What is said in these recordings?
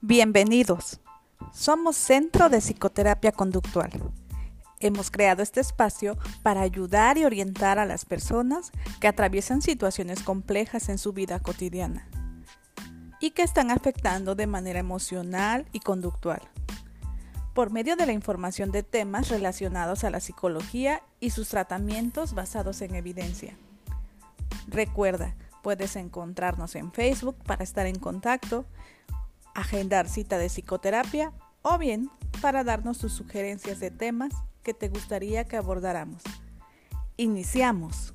Bienvenidos. Somos Centro de Psicoterapia Conductual. Hemos creado este espacio para ayudar y orientar a las personas que atraviesan situaciones complejas en su vida cotidiana y que están afectando de manera emocional y conductual, por medio de la información de temas relacionados a la psicología y sus tratamientos basados en evidencia. Recuerda, puedes encontrarnos en Facebook para estar en contacto agendar cita de psicoterapia o bien para darnos tus sugerencias de temas que te gustaría que abordáramos. Iniciamos.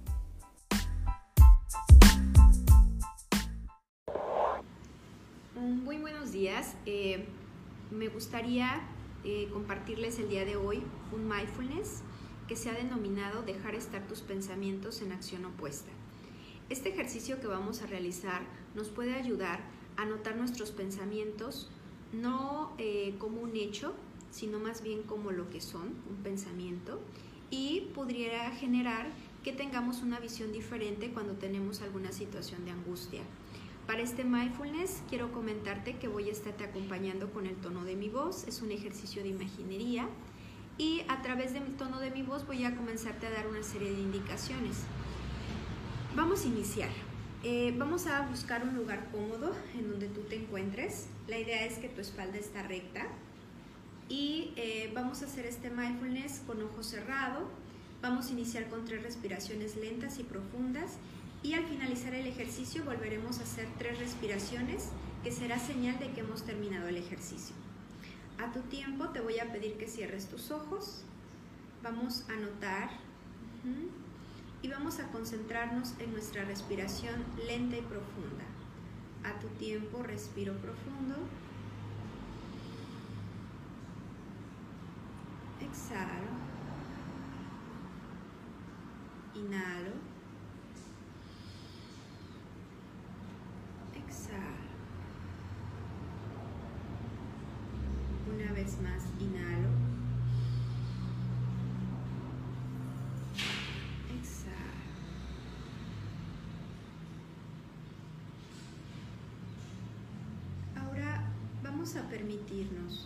Muy buenos días. Eh, me gustaría eh, compartirles el día de hoy un mindfulness que se ha denominado dejar estar tus pensamientos en acción opuesta. Este ejercicio que vamos a realizar nos puede ayudar anotar nuestros pensamientos no eh, como un hecho, sino más bien como lo que son, un pensamiento, y podría generar que tengamos una visión diferente cuando tenemos alguna situación de angustia. Para este mindfulness quiero comentarte que voy a estarte acompañando con el tono de mi voz, es un ejercicio de imaginería y a través del tono de mi voz voy a comenzarte a dar una serie de indicaciones. Vamos a iniciar. Eh, vamos a buscar un lugar cómodo en donde tú te encuentres. La idea es que tu espalda está recta y eh, vamos a hacer este mindfulness con ojo cerrado. Vamos a iniciar con tres respiraciones lentas y profundas y al finalizar el ejercicio volveremos a hacer tres respiraciones que será señal de que hemos terminado el ejercicio. A tu tiempo te voy a pedir que cierres tus ojos. Vamos a notar y vamos a concentrarnos en nuestra respiración lenta y profunda. A tu tiempo respiro profundo. Exhalo. Inhalo. Exhalo. Una vez más, inhalo. A permitirnos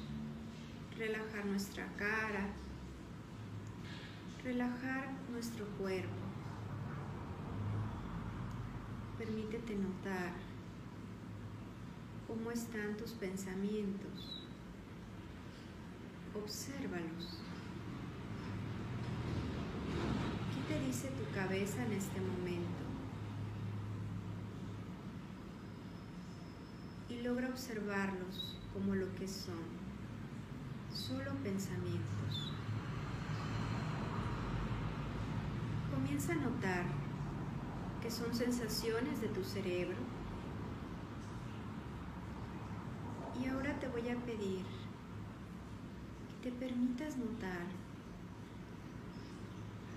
relajar nuestra cara, relajar nuestro cuerpo. Permítete notar cómo están tus pensamientos. Obsérvalos. ¿Qué te dice tu cabeza en este momento? Y logra observarlos como lo que son, solo pensamientos. Comienza a notar que son sensaciones de tu cerebro y ahora te voy a pedir que te permitas notar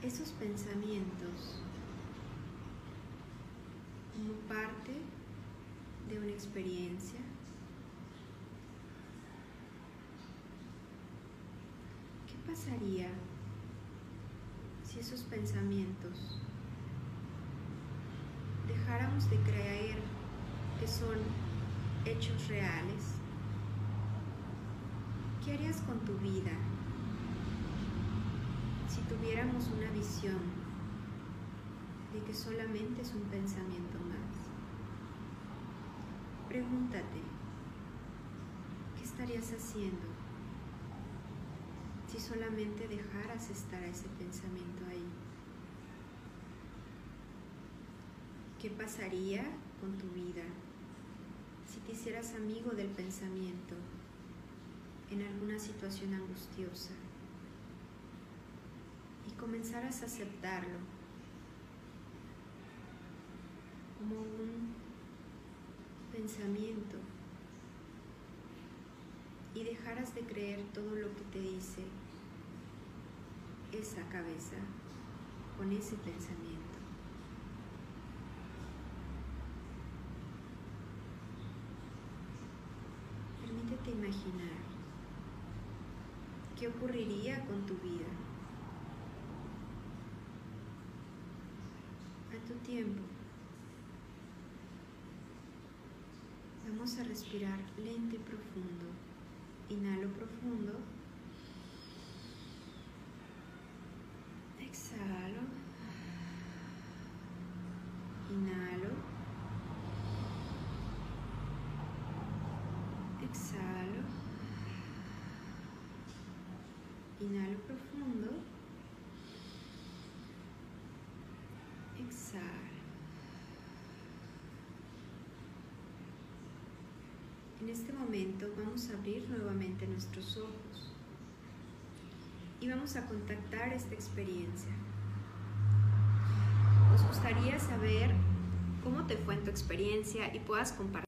esos pensamientos como parte de una experiencia pasaría si esos pensamientos dejáramos de creer que son hechos reales? ¿Qué harías con tu vida si tuviéramos una visión de que solamente es un pensamiento más? Pregúntate, ¿qué estarías haciendo si solamente dejaras estar a ese pensamiento ahí? ¿Qué pasaría con tu vida si te hicieras amigo del pensamiento en alguna situación angustiosa y comenzaras a aceptarlo como un pensamiento y dejaras de creer todo lo que te dice esa cabeza con ese pensamiento. Permítete imaginar qué ocurriría con tu vida a tu tiempo. Vamos a respirar lento y profundo. Inhalo profundo. Exhalo. Inhalo. Exhalo. Inhalo profundo. Exhalo. En este momento vamos a abrir nuevamente nuestros ojos y vamos a contactar esta experiencia. Nos gustaría saber cómo te fue en tu experiencia y puedas compartir